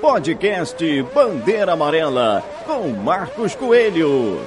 Podcast Bandeira Amarela com Marcos Coelho.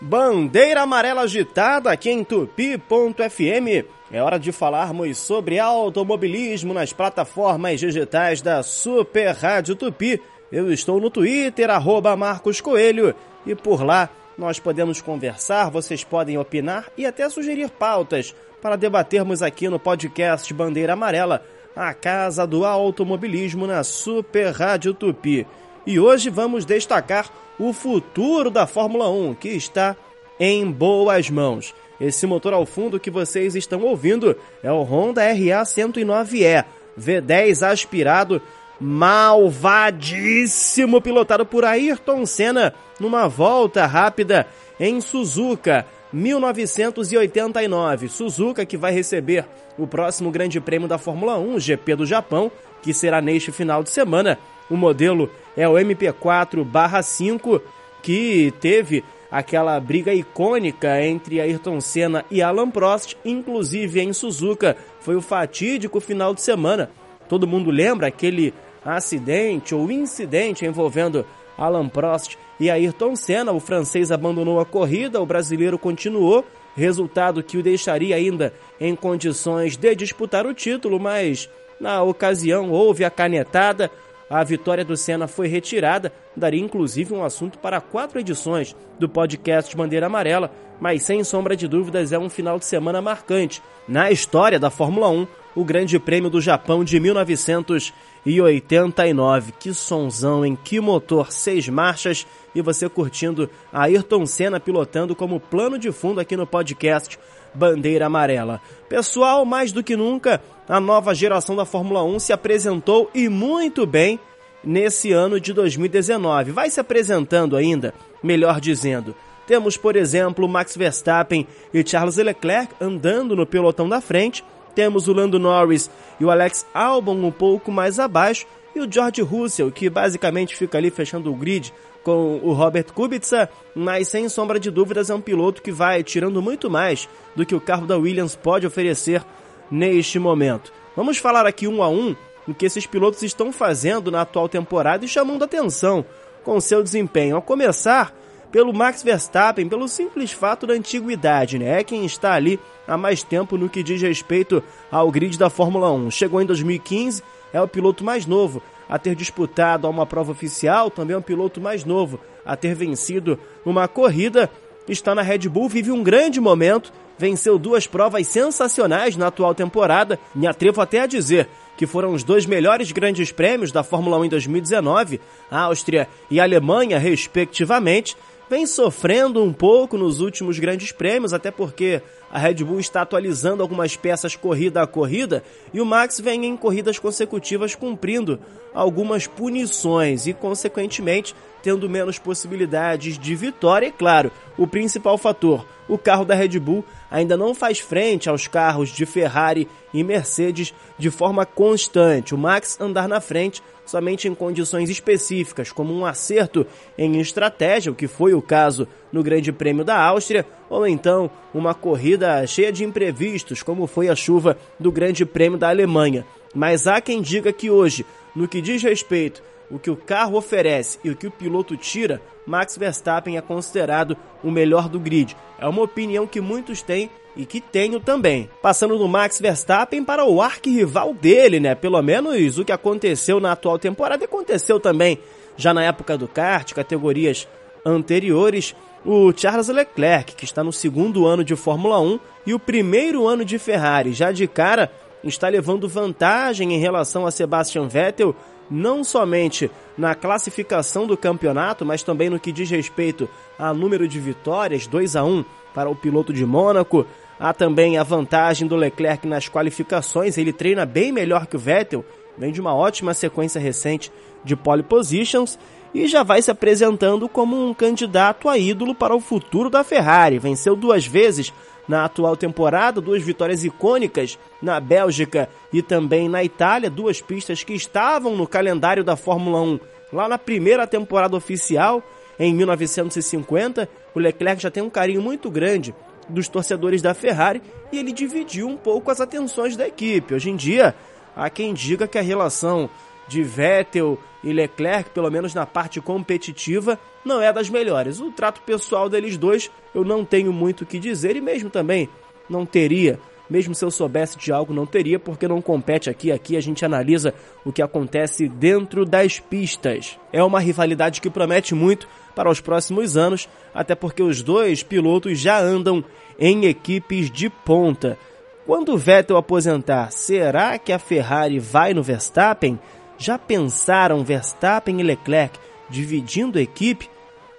Bandeira amarela agitada aqui em tupi.fm. É hora de falarmos sobre automobilismo nas plataformas digitais da Super Rádio Tupi. Eu estou no Twitter, arroba Marcos Coelho, e por lá nós podemos conversar, vocês podem opinar e até sugerir pautas para debatermos aqui no podcast Bandeira Amarela, a casa do automobilismo na Super Rádio Tupi. E hoje vamos destacar o futuro da Fórmula 1, que está em boas mãos. Esse motor ao fundo que vocês estão ouvindo é o Honda RA 109E, V10 aspirado, malvadíssimo, pilotado por Ayrton Senna numa volta rápida em Suzuka. 1989, Suzuka que vai receber o próximo Grande Prêmio da Fórmula 1, GP do Japão, que será neste final de semana. O modelo é o MP4/5 que teve aquela briga icônica entre Ayrton Senna e Alan Prost, inclusive em Suzuka. Foi o fatídico final de semana. Todo mundo lembra aquele acidente ou incidente envolvendo Alan Prost e Ayrton Senna. O francês abandonou a corrida, o brasileiro continuou, resultado que o deixaria ainda em condições de disputar o título, mas na ocasião houve a canetada. A vitória do Senna foi retirada, daria inclusive um assunto para quatro edições do podcast Bandeira Amarela, mas sem sombra de dúvidas é um final de semana marcante na história da Fórmula 1, o Grande Prêmio do Japão de 1989. Que sonzão, em que motor, seis marchas e você curtindo a Ayrton Senna pilotando como plano de fundo aqui no podcast Bandeira Amarela. Pessoal, mais do que nunca, a nova geração da Fórmula 1 se apresentou e muito bem nesse ano de 2019. Vai se apresentando ainda, melhor dizendo. Temos, por exemplo, Max Verstappen e Charles Leclerc andando no pelotão da frente. Temos o Lando Norris e o Alex Albon um pouco mais abaixo. E o George Russell, que basicamente fica ali fechando o grid com o Robert Kubica, mas sem sombra de dúvidas é um piloto que vai tirando muito mais do que o carro da Williams pode oferecer neste momento. Vamos falar aqui um a um o que esses pilotos estão fazendo na atual temporada e chamando atenção com seu desempenho. A começar pelo Max Verstappen, pelo simples fato da antiguidade, né? É quem está ali há mais tempo no que diz respeito ao grid da Fórmula 1. Chegou em 2015, é o piloto mais novo a ter disputado uma prova oficial, também é um piloto mais novo a ter vencido uma corrida. Está na Red Bull, vive um grande momento, venceu duas provas sensacionais na atual temporada. Me atrevo até a dizer que foram os dois melhores grandes prêmios da Fórmula 1 em 2019, Áustria e Alemanha, respectivamente vem sofrendo um pouco nos últimos grandes prêmios, até porque a Red Bull está atualizando algumas peças corrida a corrida e o Max vem em corridas consecutivas cumprindo algumas punições e, consequentemente, tendo menos possibilidades de vitória. E, claro, o principal fator, o carro da Red Bull ainda não faz frente aos carros de Ferrari e Mercedes de forma constante. O Max andar na frente somente em condições específicas, como um acerto em estratégia, o que foi o caso no Grande Prêmio da Áustria, ou então uma corrida cheia de imprevistos, como foi a chuva do Grande Prêmio da Alemanha. Mas há quem diga que hoje, no que diz respeito o que o carro oferece e o que o piloto tira, Max Verstappen é considerado o melhor do grid. É uma opinião que muitos têm e que tenho também. Passando do Max Verstappen para o arquirrival dele, né? Pelo menos o que aconteceu na atual temporada aconteceu também já na época do kart, categorias anteriores. O Charles Leclerc, que está no segundo ano de Fórmula 1 e o primeiro ano de Ferrari, já de cara está levando vantagem em relação a Sebastian Vettel, não somente na classificação do campeonato, mas também no que diz respeito a número de vitórias, 2 a 1 para o piloto de Mônaco. Há também a vantagem do Leclerc nas qualificações, ele treina bem melhor que o Vettel, vem de uma ótima sequência recente de pole positions e já vai se apresentando como um candidato a ídolo para o futuro da Ferrari. Venceu duas vezes na atual temporada, duas vitórias icônicas na Bélgica e também na Itália, duas pistas que estavam no calendário da Fórmula 1 lá na primeira temporada oficial, em 1950. O Leclerc já tem um carinho muito grande dos torcedores da Ferrari e ele dividiu um pouco as atenções da equipe. Hoje em dia, há quem diga que a relação de Vettel e Leclerc, pelo menos na parte competitiva, não é das melhores. O trato pessoal deles dois eu não tenho muito o que dizer e mesmo também não teria. Mesmo se eu soubesse de algo, não teria, porque não compete aqui. Aqui a gente analisa o que acontece dentro das pistas. É uma rivalidade que promete muito para os próximos anos, até porque os dois pilotos já andam em equipes de ponta. Quando Vettel aposentar, será que a Ferrari vai no Verstappen? Já pensaram Verstappen e Leclerc dividindo a equipe?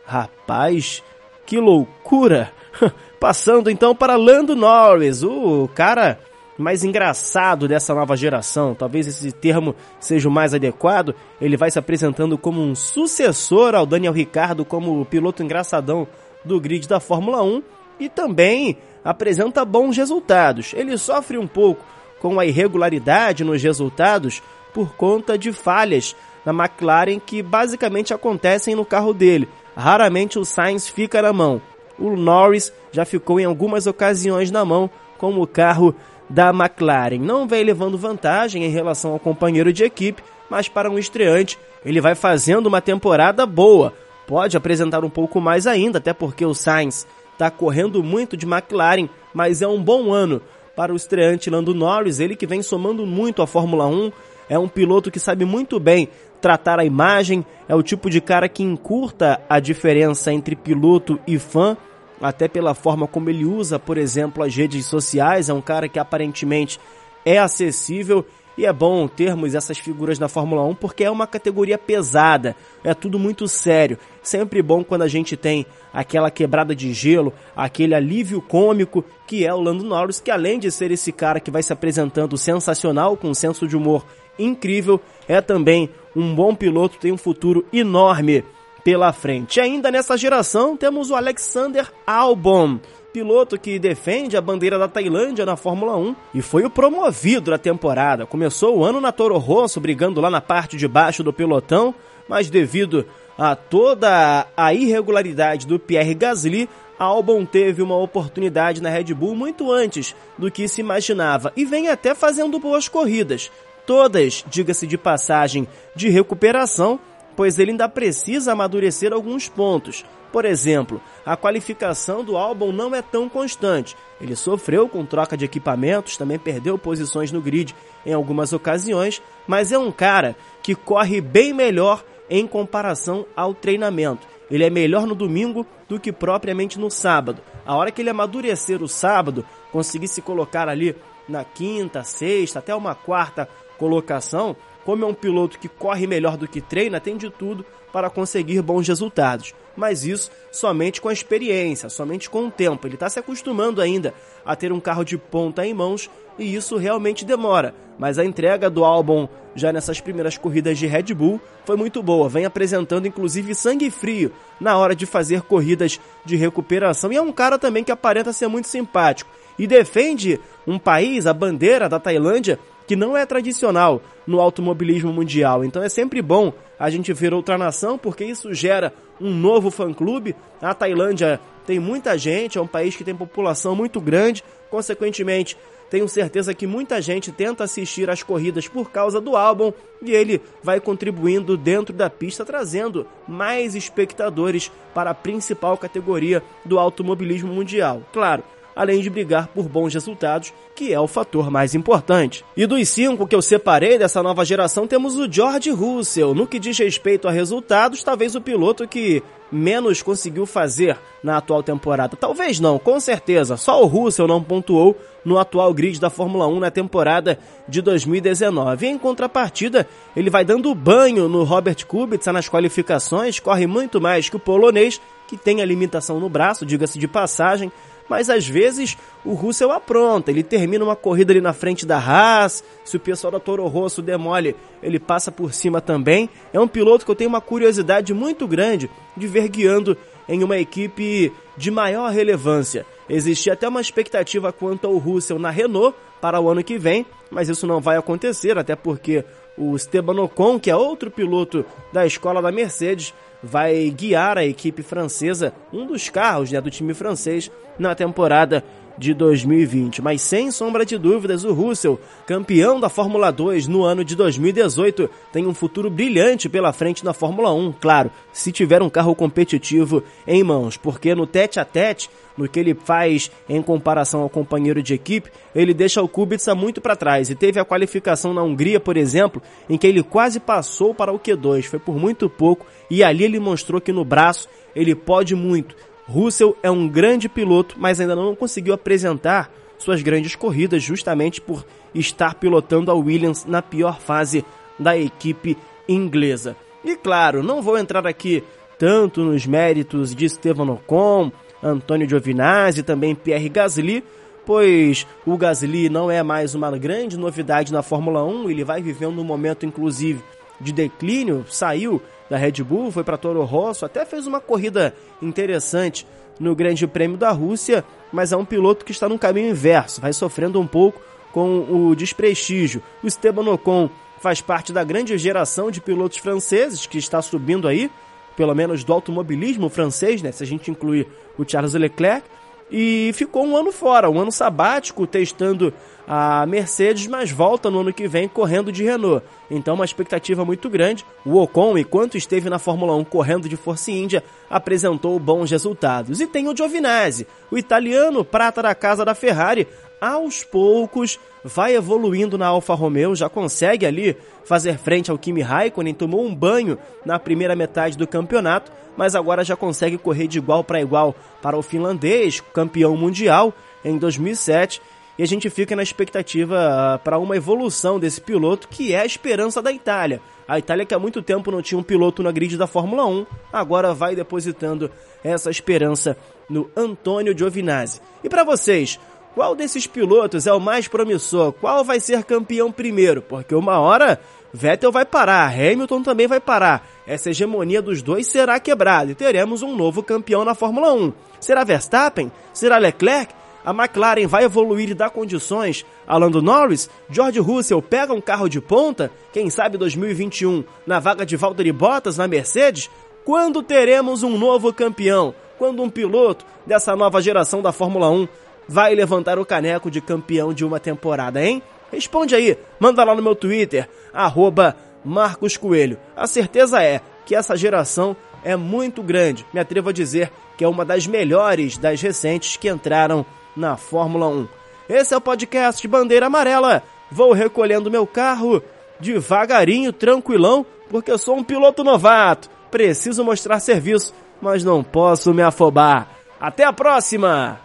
Rapaz, que loucura! Passando então para Lando Norris, o cara mais engraçado dessa nova geração, talvez esse termo seja o mais adequado. Ele vai se apresentando como um sucessor ao Daniel Ricciardo como o piloto engraçadão do grid da Fórmula 1 e também apresenta bons resultados. Ele sofre um pouco com a irregularidade nos resultados por conta de falhas na McLaren que basicamente acontecem no carro dele. Raramente o Sainz fica na mão. O Norris já ficou em algumas ocasiões na mão com o carro da McLaren. Não vem levando vantagem em relação ao companheiro de equipe, mas para um estreante ele vai fazendo uma temporada boa. Pode apresentar um pouco mais ainda, até porque o Sainz está correndo muito de McLaren, mas é um bom ano para o estreante Lando Norris, ele que vem somando muito a Fórmula 1, é um piloto que sabe muito bem tratar a imagem, é o tipo de cara que encurta a diferença entre piloto e fã, até pela forma como ele usa, por exemplo, as redes sociais. É um cara que aparentemente é acessível e é bom termos essas figuras na Fórmula 1 porque é uma categoria pesada, é tudo muito sério. Sempre bom quando a gente tem aquela quebrada de gelo, aquele alívio cômico que é o Lando Norris, que além de ser esse cara que vai se apresentando sensacional, com um senso de humor incrível, é também um bom piloto, tem um futuro enorme pela frente. E ainda nessa geração temos o Alexander Albon, piloto que defende a bandeira da Tailândia na Fórmula 1 e foi o promovido da temporada. Começou o ano na Toro Rosso, brigando lá na parte de baixo do pelotão, mas devido a toda a irregularidade do Pierre Gasly, Albon teve uma oportunidade na Red Bull muito antes do que se imaginava e vem até fazendo boas corridas todas, diga-se de passagem, de recuperação, pois ele ainda precisa amadurecer alguns pontos. Por exemplo, a qualificação do álbum não é tão constante. Ele sofreu com troca de equipamentos, também perdeu posições no grid em algumas ocasiões, mas é um cara que corre bem melhor em comparação ao treinamento. Ele é melhor no domingo do que propriamente no sábado. A hora que ele amadurecer o sábado, conseguir se colocar ali na quinta, sexta, até uma quarta colocação, como é um piloto que corre melhor do que treina, tem de tudo para conseguir bons resultados. Mas isso somente com a experiência, somente com o tempo. Ele está se acostumando ainda a ter um carro de ponta em mãos e isso realmente demora. Mas a entrega do álbum já nessas primeiras corridas de Red Bull foi muito boa. Vem apresentando inclusive sangue frio na hora de fazer corridas de recuperação. E é um cara também que aparenta ser muito simpático e defende um país, a bandeira da Tailândia, que não é tradicional no automobilismo mundial. Então é sempre bom a gente ver outra nação, porque isso gera um novo fã-clube. A Tailândia tem muita gente, é um país que tem população muito grande, consequentemente, tenho certeza que muita gente tenta assistir às corridas por causa do álbum e ele vai contribuindo dentro da pista, trazendo mais espectadores para a principal categoria do automobilismo mundial. Claro, além de brigar por bons resultados, que é o fator mais importante. E dos cinco que eu separei dessa nova geração, temos o George Russell. No que diz respeito a resultados, talvez o piloto que menos conseguiu fazer na atual temporada. Talvez não, com certeza. Só o Russell não pontuou no atual grid da Fórmula 1 na temporada de 2019. em contrapartida, ele vai dando banho no Robert Kubica nas qualificações, corre muito mais que o polonês, que tem a limitação no braço, diga-se de passagem, mas às vezes o Russell apronta, ele termina uma corrida ali na frente da Haas, se o pessoal da Toro Rosso demole, ele passa por cima também. É um piloto que eu tenho uma curiosidade muito grande de ver guiando em uma equipe de maior relevância. Existia até uma expectativa quanto ao Russell na Renault para o ano que vem, mas isso não vai acontecer, até porque o Esteban Ocon, que é outro piloto da escola da Mercedes, vai guiar a equipe francesa, um dos carros né, do time francês, na temporada de 2020. Mas sem sombra de dúvidas, o Russell, campeão da Fórmula 2 no ano de 2018, tem um futuro brilhante pela frente na Fórmula 1, claro, se tiver um carro competitivo em mãos, porque no tete a tete, no que ele faz em comparação ao companheiro de equipe, ele deixa o Kubica muito para trás e teve a qualificação na Hungria, por exemplo, em que ele quase passou para o Q2, foi por muito pouco e ali ele mostrou que no braço ele pode muito. Russell é um grande piloto, mas ainda não conseguiu apresentar suas grandes corridas justamente por estar pilotando a Williams na pior fase da equipe inglesa. E claro, não vou entrar aqui tanto nos méritos de Esteban Ocon, Antônio Giovinazzi e também Pierre Gasly, pois o Gasly não é mais uma grande novidade na Fórmula 1, ele vai vivendo um momento inclusive de declínio, saiu da Red Bull, foi para Toro Rosso, até fez uma corrida interessante no Grande Prêmio da Rússia, mas é um piloto que está no caminho inverso, vai sofrendo um pouco com o desprestígio. O Esteban Ocon faz parte da grande geração de pilotos franceses que está subindo aí, pelo menos do automobilismo francês, né, se a gente incluir o Charles Leclerc, e ficou um ano fora, um ano sabático, testando a Mercedes, mas volta no ano que vem correndo de Renault. Então, uma expectativa muito grande. O Ocon, enquanto esteve na Fórmula 1 correndo de Força Índia, apresentou bons resultados. E tem o Giovinazzi, o italiano prata da casa da Ferrari, aos poucos vai evoluindo na Alfa Romeo, já consegue ali fazer frente ao Kimi Raikkonen, tomou um banho na primeira metade do campeonato, mas agora já consegue correr de igual para igual para o finlandês, campeão mundial em 2007. E a gente fica na expectativa ah, para uma evolução desse piloto, que é a esperança da Itália. A Itália que há muito tempo não tinha um piloto na grid da Fórmula 1, agora vai depositando essa esperança no Antônio Giovinazzi. E para vocês, qual desses pilotos é o mais promissor? Qual vai ser campeão primeiro? Porque uma hora Vettel vai parar, Hamilton também vai parar. Essa hegemonia dos dois será quebrada e teremos um novo campeão na Fórmula 1. Será Verstappen? Será Leclerc? A McLaren vai evoluir e dar condições a Lando Norris? George Russell pega um carro de ponta? Quem sabe 2021 na vaga de Valtteri Bottas na Mercedes? Quando teremos um novo campeão? Quando um piloto dessa nova geração da Fórmula 1 vai levantar o caneco de campeão de uma temporada, hein? Responde aí, manda lá no meu Twitter, arroba Marcos Coelho. A certeza é que essa geração é muito grande. Me atrevo a dizer que é uma das melhores das recentes que entraram na Fórmula 1. Esse é o podcast Bandeira Amarela. Vou recolhendo meu carro devagarinho, tranquilão, porque eu sou um piloto novato. Preciso mostrar serviço, mas não posso me afobar. Até a próxima!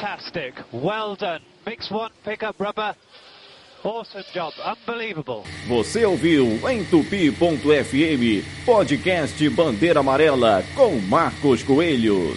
Fantastic. Well done. Mix one, pick up rubber. Awesome job. Unbelievable. Você ouviu em tupi.fm podcast Bandeira Amarela com Marcos Coelho.